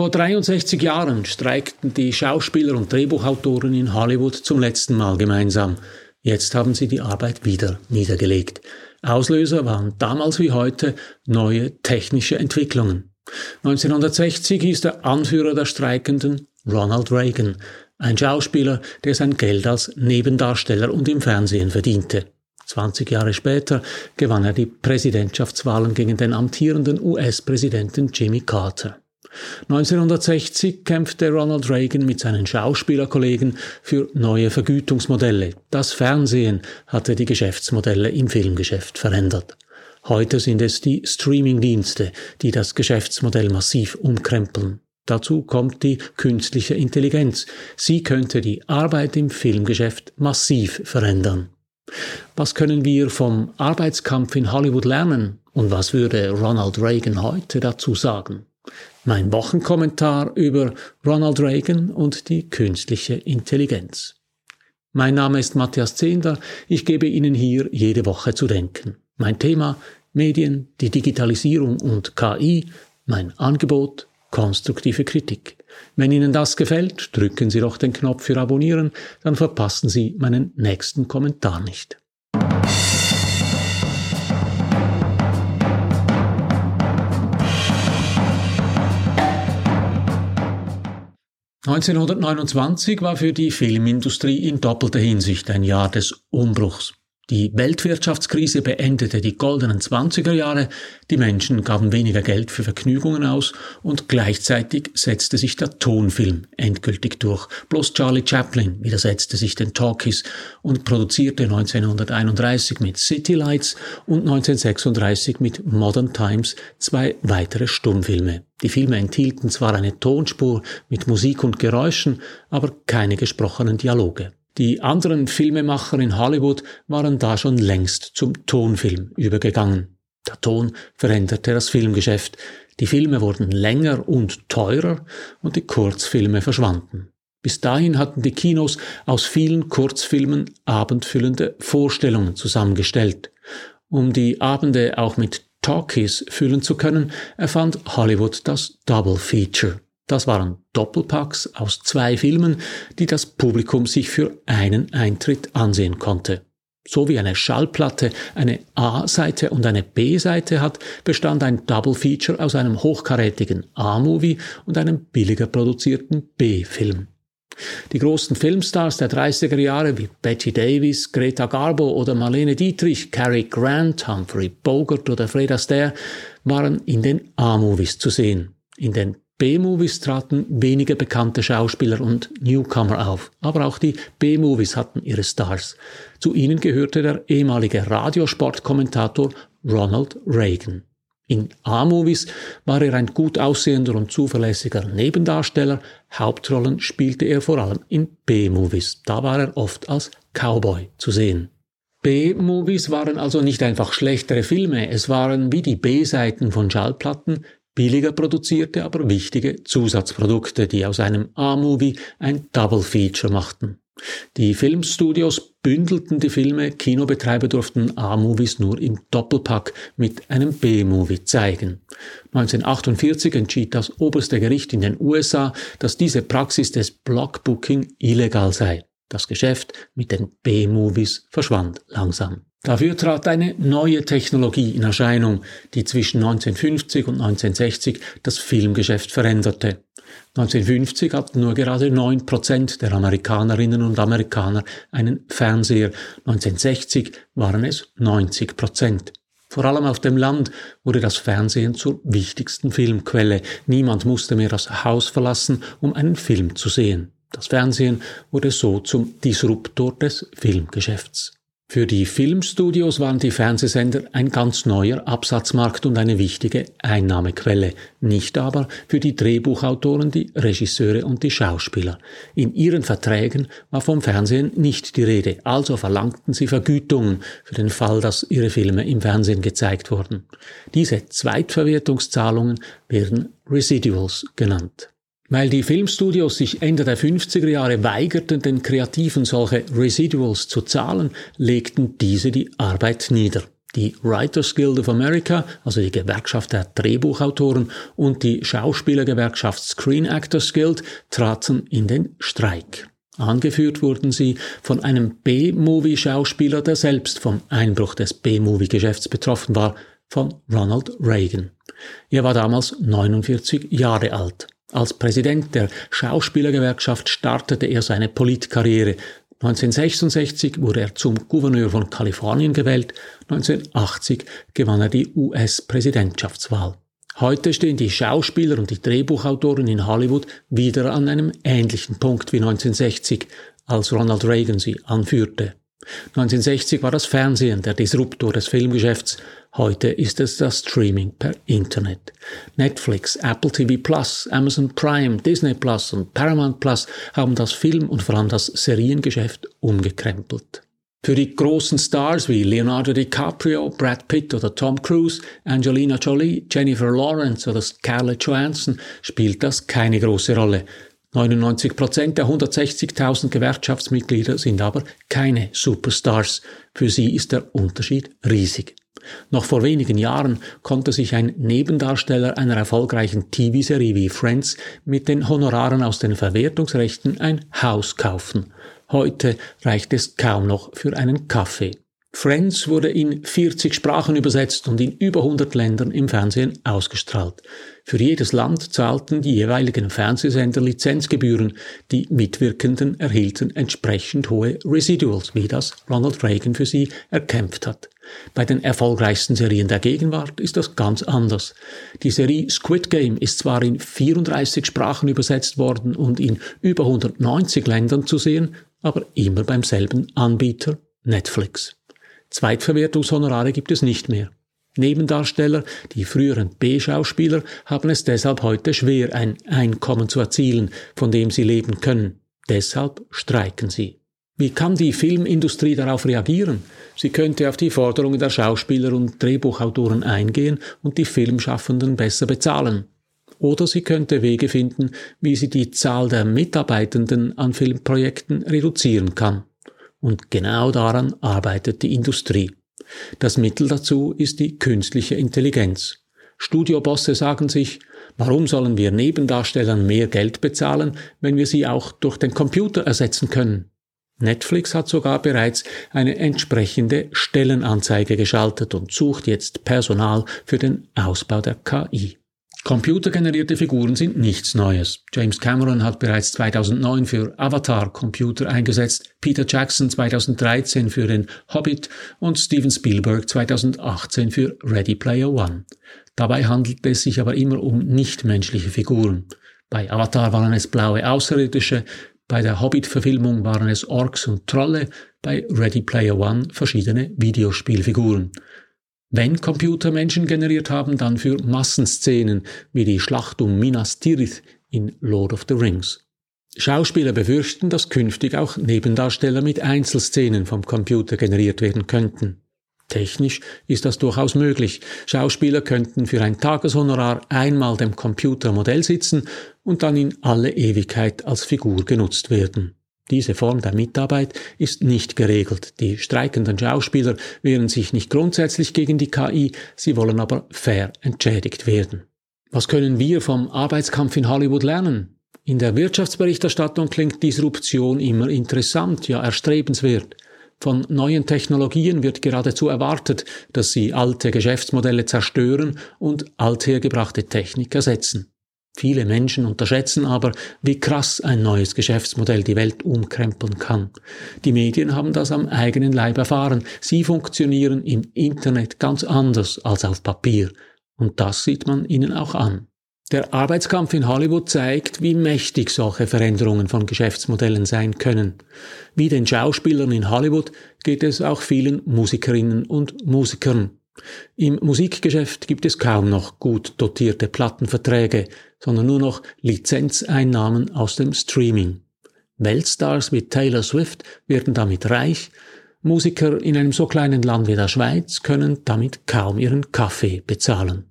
Vor 63 Jahren streikten die Schauspieler und Drehbuchautoren in Hollywood zum letzten Mal gemeinsam. Jetzt haben sie die Arbeit wieder niedergelegt. Auslöser waren damals wie heute neue technische Entwicklungen. 1960 hieß der Anführer der Streikenden Ronald Reagan, ein Schauspieler, der sein Geld als Nebendarsteller und im Fernsehen verdiente. 20 Jahre später gewann er die Präsidentschaftswahlen gegen den amtierenden US-Präsidenten Jimmy Carter. 1960 kämpfte Ronald Reagan mit seinen Schauspielerkollegen für neue Vergütungsmodelle. Das Fernsehen hatte die Geschäftsmodelle im Filmgeschäft verändert. Heute sind es die Streamingdienste, die das Geschäftsmodell massiv umkrempeln. Dazu kommt die künstliche Intelligenz. Sie könnte die Arbeit im Filmgeschäft massiv verändern. Was können wir vom Arbeitskampf in Hollywood lernen? Und was würde Ronald Reagan heute dazu sagen? Mein Wochenkommentar über Ronald Reagan und die künstliche Intelligenz. Mein Name ist Matthias Zehnder. Ich gebe Ihnen hier jede Woche zu denken. Mein Thema Medien, die Digitalisierung und KI. Mein Angebot konstruktive Kritik. Wenn Ihnen das gefällt, drücken Sie doch den Knopf für Abonnieren, dann verpassen Sie meinen nächsten Kommentar nicht. 1929 war für die Filmindustrie in doppelter Hinsicht ein Jahr des Umbruchs. Die Weltwirtschaftskrise beendete die goldenen 20er Jahre, die Menschen gaben weniger Geld für Vergnügungen aus und gleichzeitig setzte sich der Tonfilm endgültig durch. Bloß Charlie Chaplin widersetzte sich den Talkies und produzierte 1931 mit City Lights und 1936 mit Modern Times zwei weitere Stummfilme. Die Filme enthielten zwar eine Tonspur mit Musik und Geräuschen, aber keine gesprochenen Dialoge. Die anderen Filmemacher in Hollywood waren da schon längst zum Tonfilm übergegangen. Der Ton veränderte das Filmgeschäft. Die Filme wurden länger und teurer und die Kurzfilme verschwanden. Bis dahin hatten die Kinos aus vielen Kurzfilmen abendfüllende Vorstellungen zusammengestellt. Um die Abende auch mit Talkies füllen zu können, erfand Hollywood das Double Feature. Das waren Doppelpacks aus zwei Filmen, die das Publikum sich für einen Eintritt ansehen konnte. So wie eine Schallplatte eine A-Seite und eine B-Seite hat, bestand ein Double Feature aus einem hochkarätigen A-Movie und einem billiger produzierten B-Film. Die großen Filmstars der 30er Jahre wie Betty Davis, Greta Garbo oder Marlene Dietrich, Cary Grant, Humphrey Bogart oder Fred Astaire waren in den A-Movies zu sehen. In den B-Movies traten weniger bekannte Schauspieler und Newcomer auf, aber auch die B-Movies hatten ihre Stars. Zu ihnen gehörte der ehemalige Radiosportkommentator Ronald Reagan. In A-Movies war er ein gut aussehender und zuverlässiger Nebendarsteller, Hauptrollen spielte er vor allem in B-Movies, da war er oft als Cowboy zu sehen. B-Movies waren also nicht einfach schlechtere Filme, es waren wie die B-Seiten von Schallplatten, billiger produzierte, aber wichtige Zusatzprodukte, die aus einem A-Movie ein Double Feature machten. Die Filmstudios bündelten die Filme, Kinobetreiber durften A-Movies nur im Doppelpack mit einem B-Movie zeigen. 1948 entschied das oberste Gericht in den USA, dass diese Praxis des Blockbooking illegal sei. Das Geschäft mit den B-Movies verschwand langsam. Dafür trat eine neue Technologie in Erscheinung, die zwischen 1950 und 1960 das Filmgeschäft veränderte. 1950 hatten nur gerade neun Prozent der Amerikanerinnen und Amerikaner einen Fernseher, 1960 waren es 90 Prozent. Vor allem auf dem Land wurde das Fernsehen zur wichtigsten Filmquelle. Niemand musste mehr das Haus verlassen, um einen Film zu sehen. Das Fernsehen wurde so zum Disruptor des Filmgeschäfts. Für die Filmstudios waren die Fernsehsender ein ganz neuer Absatzmarkt und eine wichtige Einnahmequelle, nicht aber für die Drehbuchautoren, die Regisseure und die Schauspieler. In ihren Verträgen war vom Fernsehen nicht die Rede, also verlangten sie Vergütungen für den Fall, dass ihre Filme im Fernsehen gezeigt wurden. Diese Zweitverwertungszahlungen werden Residuals genannt. Weil die Filmstudios sich Ende der 50er Jahre weigerten, den Kreativen solche Residuals zu zahlen, legten diese die Arbeit nieder. Die Writers Guild of America, also die Gewerkschaft der Drehbuchautoren, und die Schauspielergewerkschaft Screen Actors Guild traten in den Streik. Angeführt wurden sie von einem B-Movie-Schauspieler, der selbst vom Einbruch des B-Movie-Geschäfts betroffen war, von Ronald Reagan. Er war damals 49 Jahre alt. Als Präsident der Schauspielergewerkschaft startete er seine Politkarriere. 1966 wurde er zum Gouverneur von Kalifornien gewählt. 1980 gewann er die US-Präsidentschaftswahl. Heute stehen die Schauspieler und die Drehbuchautoren in Hollywood wieder an einem ähnlichen Punkt wie 1960, als Ronald Reagan sie anführte. 1960 war das Fernsehen der Disruptor des Filmgeschäfts, heute ist es das Streaming per Internet. Netflix, Apple TV Plus, Amazon Prime, Disney Plus und Paramount Plus haben das Film- und vor allem das Seriengeschäft umgekrempelt. Für die großen Stars wie Leonardo DiCaprio, Brad Pitt oder Tom Cruise, Angelina Jolie, Jennifer Lawrence oder Scarlett Johansson spielt das keine große Rolle. 99 Prozent der 160.000 Gewerkschaftsmitglieder sind aber keine Superstars. Für sie ist der Unterschied riesig. Noch vor wenigen Jahren konnte sich ein Nebendarsteller einer erfolgreichen TV-Serie wie Friends mit den Honoraren aus den Verwertungsrechten ein Haus kaufen. Heute reicht es kaum noch für einen Kaffee. Friends wurde in 40 Sprachen übersetzt und in über 100 Ländern im Fernsehen ausgestrahlt. Für jedes Land zahlten die jeweiligen Fernsehsender Lizenzgebühren. Die Mitwirkenden erhielten entsprechend hohe Residuals, wie das Ronald Reagan für sie erkämpft hat. Bei den erfolgreichsten Serien der Gegenwart ist das ganz anders. Die Serie Squid Game ist zwar in 34 Sprachen übersetzt worden und in über 190 Ländern zu sehen, aber immer beim selben Anbieter Netflix. Zweitverwertungshonorare gibt es nicht mehr. Nebendarsteller, die früheren B-Schauspieler, haben es deshalb heute schwer, ein Einkommen zu erzielen, von dem sie leben können. Deshalb streiken sie. Wie kann die Filmindustrie darauf reagieren? Sie könnte auf die Forderungen der Schauspieler und Drehbuchautoren eingehen und die Filmschaffenden besser bezahlen. Oder sie könnte Wege finden, wie sie die Zahl der Mitarbeitenden an Filmprojekten reduzieren kann. Und genau daran arbeitet die Industrie. Das Mittel dazu ist die künstliche Intelligenz. Studiobosse sagen sich, warum sollen wir Nebendarstellern mehr Geld bezahlen, wenn wir sie auch durch den Computer ersetzen können? Netflix hat sogar bereits eine entsprechende Stellenanzeige geschaltet und sucht jetzt Personal für den Ausbau der KI. Computergenerierte Figuren sind nichts Neues. James Cameron hat bereits 2009 für Avatar Computer eingesetzt, Peter Jackson 2013 für den Hobbit und Steven Spielberg 2018 für Ready Player One. Dabei handelt es sich aber immer um nichtmenschliche Figuren. Bei Avatar waren es blaue Außerirdische, bei der Hobbit-Verfilmung waren es Orks und Trolle, bei Ready Player One verschiedene Videospielfiguren. Wenn Computer Menschen generiert haben, dann für Massenszenen wie die Schlacht um Minas Tirith in Lord of the Rings. Schauspieler befürchten, dass künftig auch Nebendarsteller mit Einzelszenen vom Computer generiert werden könnten. Technisch ist das durchaus möglich. Schauspieler könnten für ein Tageshonorar einmal dem Computermodell sitzen und dann in alle Ewigkeit als Figur genutzt werden. Diese Form der Mitarbeit ist nicht geregelt. Die streikenden Schauspieler wehren sich nicht grundsätzlich gegen die KI, sie wollen aber fair entschädigt werden. Was können wir vom Arbeitskampf in Hollywood lernen? In der Wirtschaftsberichterstattung klingt Disruption immer interessant, ja erstrebenswert. Von neuen Technologien wird geradezu erwartet, dass sie alte Geschäftsmodelle zerstören und althergebrachte Technik ersetzen. Viele Menschen unterschätzen aber, wie krass ein neues Geschäftsmodell die Welt umkrempeln kann. Die Medien haben das am eigenen Leib erfahren. Sie funktionieren im Internet ganz anders als auf Papier. Und das sieht man ihnen auch an. Der Arbeitskampf in Hollywood zeigt, wie mächtig solche Veränderungen von Geschäftsmodellen sein können. Wie den Schauspielern in Hollywood geht es auch vielen Musikerinnen und Musikern. Im Musikgeschäft gibt es kaum noch gut dotierte Plattenverträge, sondern nur noch Lizenzeinnahmen aus dem Streaming. Weltstars wie Taylor Swift werden damit reich, Musiker in einem so kleinen Land wie der Schweiz können damit kaum ihren Kaffee bezahlen.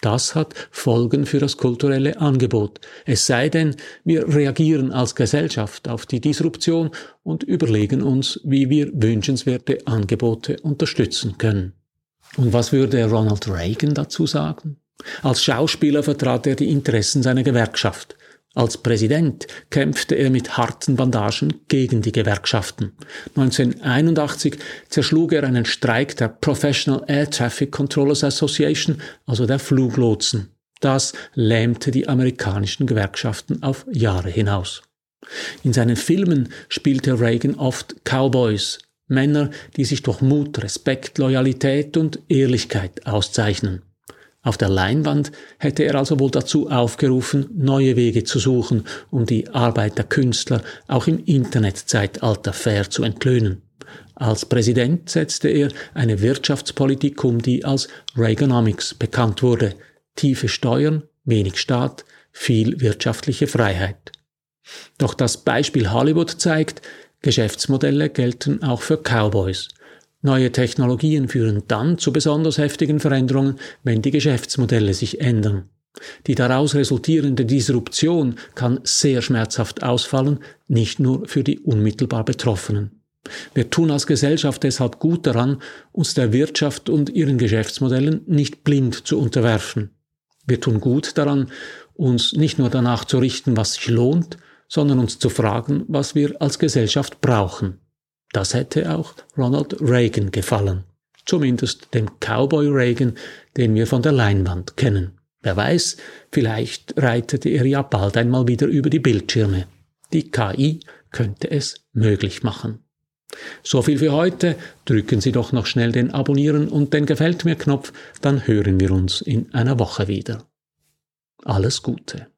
Das hat Folgen für das kulturelle Angebot. Es sei denn, wir reagieren als Gesellschaft auf die Disruption und überlegen uns, wie wir wünschenswerte Angebote unterstützen können. Und was würde Ronald Reagan dazu sagen? Als Schauspieler vertrat er die Interessen seiner Gewerkschaft. Als Präsident kämpfte er mit harten Bandagen gegen die Gewerkschaften. 1981 zerschlug er einen Streik der Professional Air Traffic Controllers Association, also der Fluglotsen. Das lähmte die amerikanischen Gewerkschaften auf Jahre hinaus. In seinen Filmen spielte Reagan oft Cowboys, Männer, die sich durch Mut, Respekt, Loyalität und Ehrlichkeit auszeichnen. Auf der Leinwand hätte er also wohl dazu aufgerufen, neue Wege zu suchen, um die Arbeit der Künstler auch im Internetzeitalter fair zu entlöhnen. Als Präsident setzte er eine Wirtschaftspolitik um, die als Reaganomics bekannt wurde. Tiefe Steuern, wenig Staat, viel wirtschaftliche Freiheit. Doch das Beispiel Hollywood zeigt, Geschäftsmodelle gelten auch für Cowboys. Neue Technologien führen dann zu besonders heftigen Veränderungen, wenn die Geschäftsmodelle sich ändern. Die daraus resultierende Disruption kann sehr schmerzhaft ausfallen, nicht nur für die unmittelbar Betroffenen. Wir tun als Gesellschaft deshalb gut daran, uns der Wirtschaft und ihren Geschäftsmodellen nicht blind zu unterwerfen. Wir tun gut daran, uns nicht nur danach zu richten, was sich lohnt, sondern uns zu fragen, was wir als Gesellschaft brauchen. Das hätte auch Ronald Reagan gefallen. Zumindest dem Cowboy Reagan, den wir von der Leinwand kennen. Wer weiß, vielleicht reitete er ja bald einmal wieder über die Bildschirme. Die KI könnte es möglich machen. So viel für heute. Drücken Sie doch noch schnell den Abonnieren und den Gefällt mir Knopf, dann hören wir uns in einer Woche wieder. Alles Gute.